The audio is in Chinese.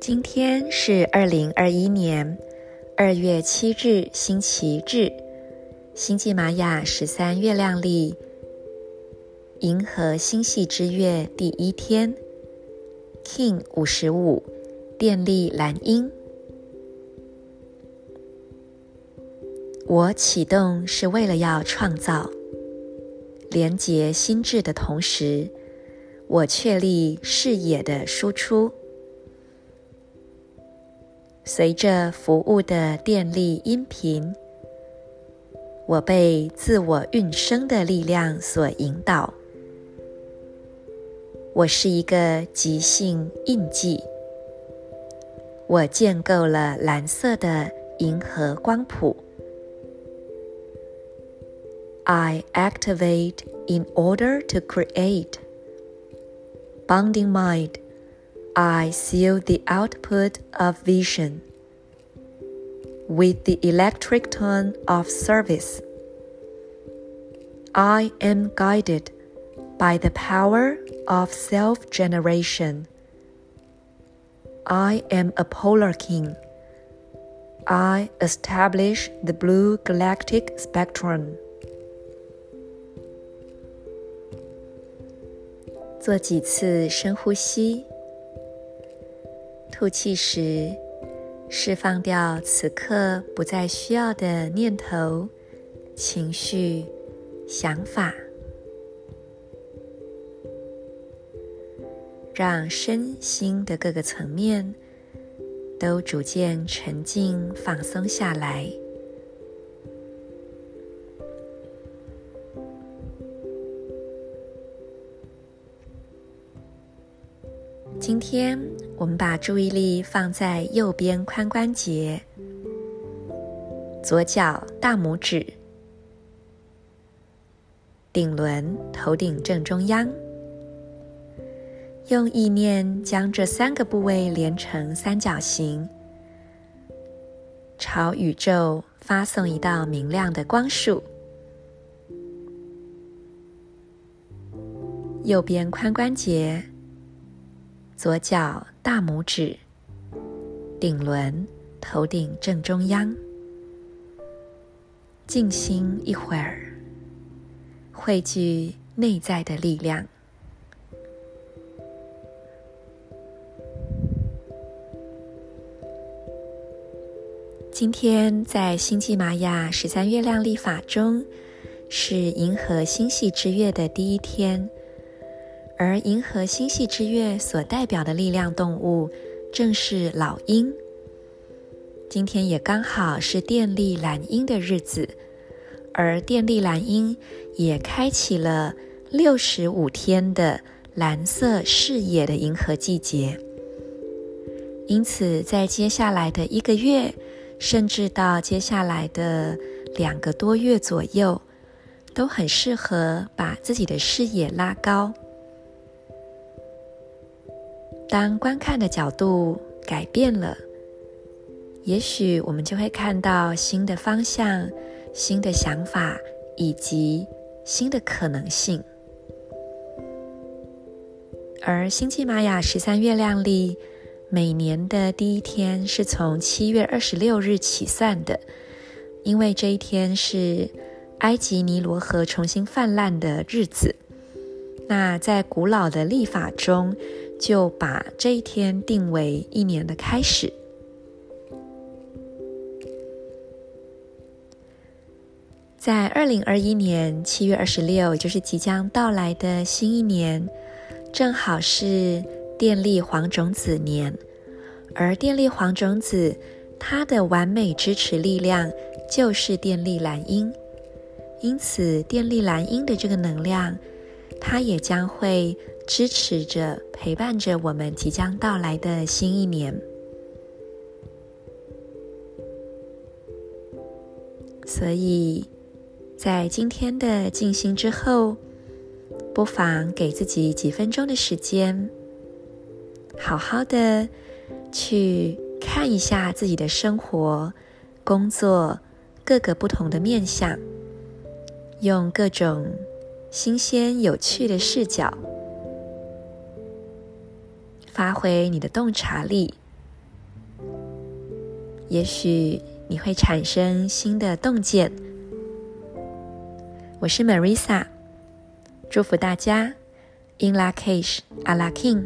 今天是二零二一年二月七日，星期日，星际玛雅十三月亮历银河星系之月第一天，King 五十五，电力蓝鹰。我启动是为了要创造，连接心智的同时，我确立视野的输出。随着服务的电力音频，我被自我运生的力量所引导。我是一个极性印记。我建构了蓝色的银河光谱。I activate in order to create. Bonding mind. I seal the output of vision with the electric tone of service. I am guided by the power of self-generation. I am a polar king. I establish the blue galactic spectrum. 做几次深呼吸。吐气时，释放掉此刻不再需要的念头、情绪、想法，让身心的各个层面都逐渐沉静、放松下来。今天我们把注意力放在右边髋关节，左脚大拇指、顶轮、头顶正中央，用意念将这三个部位连成三角形，朝宇宙发送一道明亮的光束。右边髋关节。左脚大拇指，顶轮，头顶正中央，静心一会儿，汇聚内在的力量。今天在星际玛雅十三月亮历法中，是银河星系之月的第一天。而银河星系之月所代表的力量动物，正是老鹰。今天也刚好是电力蓝鹰的日子，而电力蓝鹰也开启了六十五天的蓝色视野的银河季节。因此，在接下来的一个月，甚至到接下来的两个多月左右，都很适合把自己的视野拉高。当观看的角度改变了，也许我们就会看到新的方向、新的想法以及新的可能性。而星际玛雅十三月亮历每年的第一天是从七月二十六日起算的，因为这一天是埃及尼罗河重新泛滥的日子。那在古老的历法中，就把这一天定为一年的开始。在二零二一年七月二十六，就是即将到来的新一年，正好是电力黄种子年，而电力黄种子它的完美支持力量就是电力蓝鹰，因此电力蓝鹰的这个能量，它也将会。支持着、陪伴着我们即将到来的新一年，所以，在今天的静心之后，不妨给自己几分钟的时间，好好的去看一下自己的生活、工作、各个不同的面向，用各种新鲜有趣的视角，发挥你的洞察力，也许你会产生新的洞见。我是 Marisa，祝福大家，In La Cage, a La King。